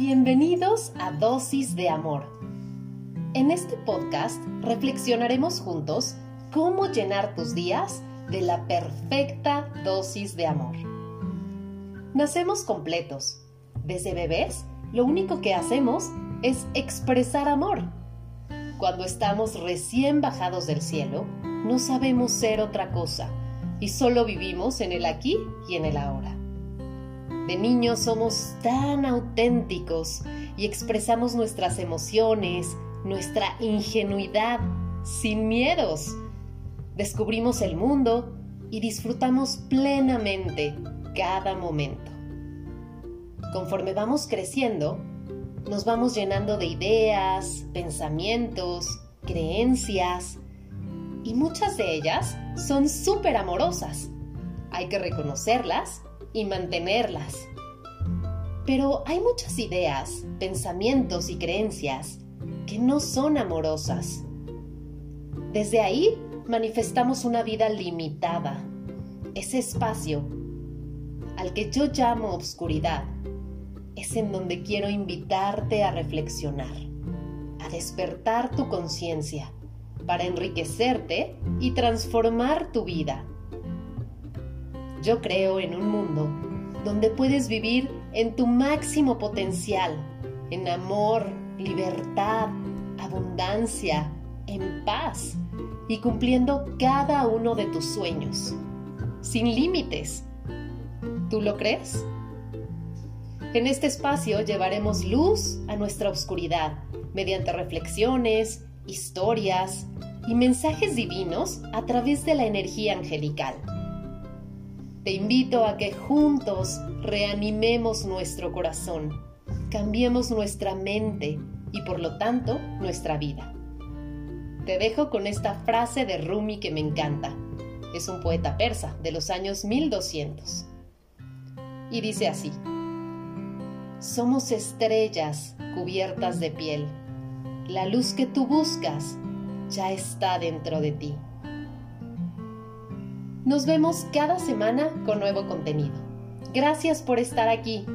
Bienvenidos a Dosis de Amor. En este podcast reflexionaremos juntos cómo llenar tus días de la perfecta dosis de amor. Nacemos completos. Desde bebés, lo único que hacemos es expresar amor. Cuando estamos recién bajados del cielo, no sabemos ser otra cosa y solo vivimos en el aquí y en el ahora. De niños somos tan auténticos y expresamos nuestras emociones, nuestra ingenuidad, sin miedos. Descubrimos el mundo y disfrutamos plenamente cada momento. Conforme vamos creciendo, nos vamos llenando de ideas, pensamientos, creencias, y muchas de ellas son súper amorosas. Hay que reconocerlas y mantenerlas. Pero hay muchas ideas, pensamientos y creencias que no son amorosas. Desde ahí manifestamos una vida limitada, ese espacio al que yo llamo obscuridad, es en donde quiero invitarte a reflexionar, a despertar tu conciencia para enriquecerte y transformar tu vida yo creo en un mundo donde puedes vivir en tu máximo potencial, en amor, libertad, abundancia, en paz y cumpliendo cada uno de tus sueños, sin límites. ¿Tú lo crees? En este espacio llevaremos luz a nuestra oscuridad mediante reflexiones, historias y mensajes divinos a través de la energía angelical. Te invito a que juntos reanimemos nuestro corazón, cambiemos nuestra mente y por lo tanto nuestra vida. Te dejo con esta frase de Rumi que me encanta. Es un poeta persa de los años 1200. Y dice así, Somos estrellas cubiertas de piel. La luz que tú buscas ya está dentro de ti. Nos vemos cada semana con nuevo contenido. Gracias por estar aquí.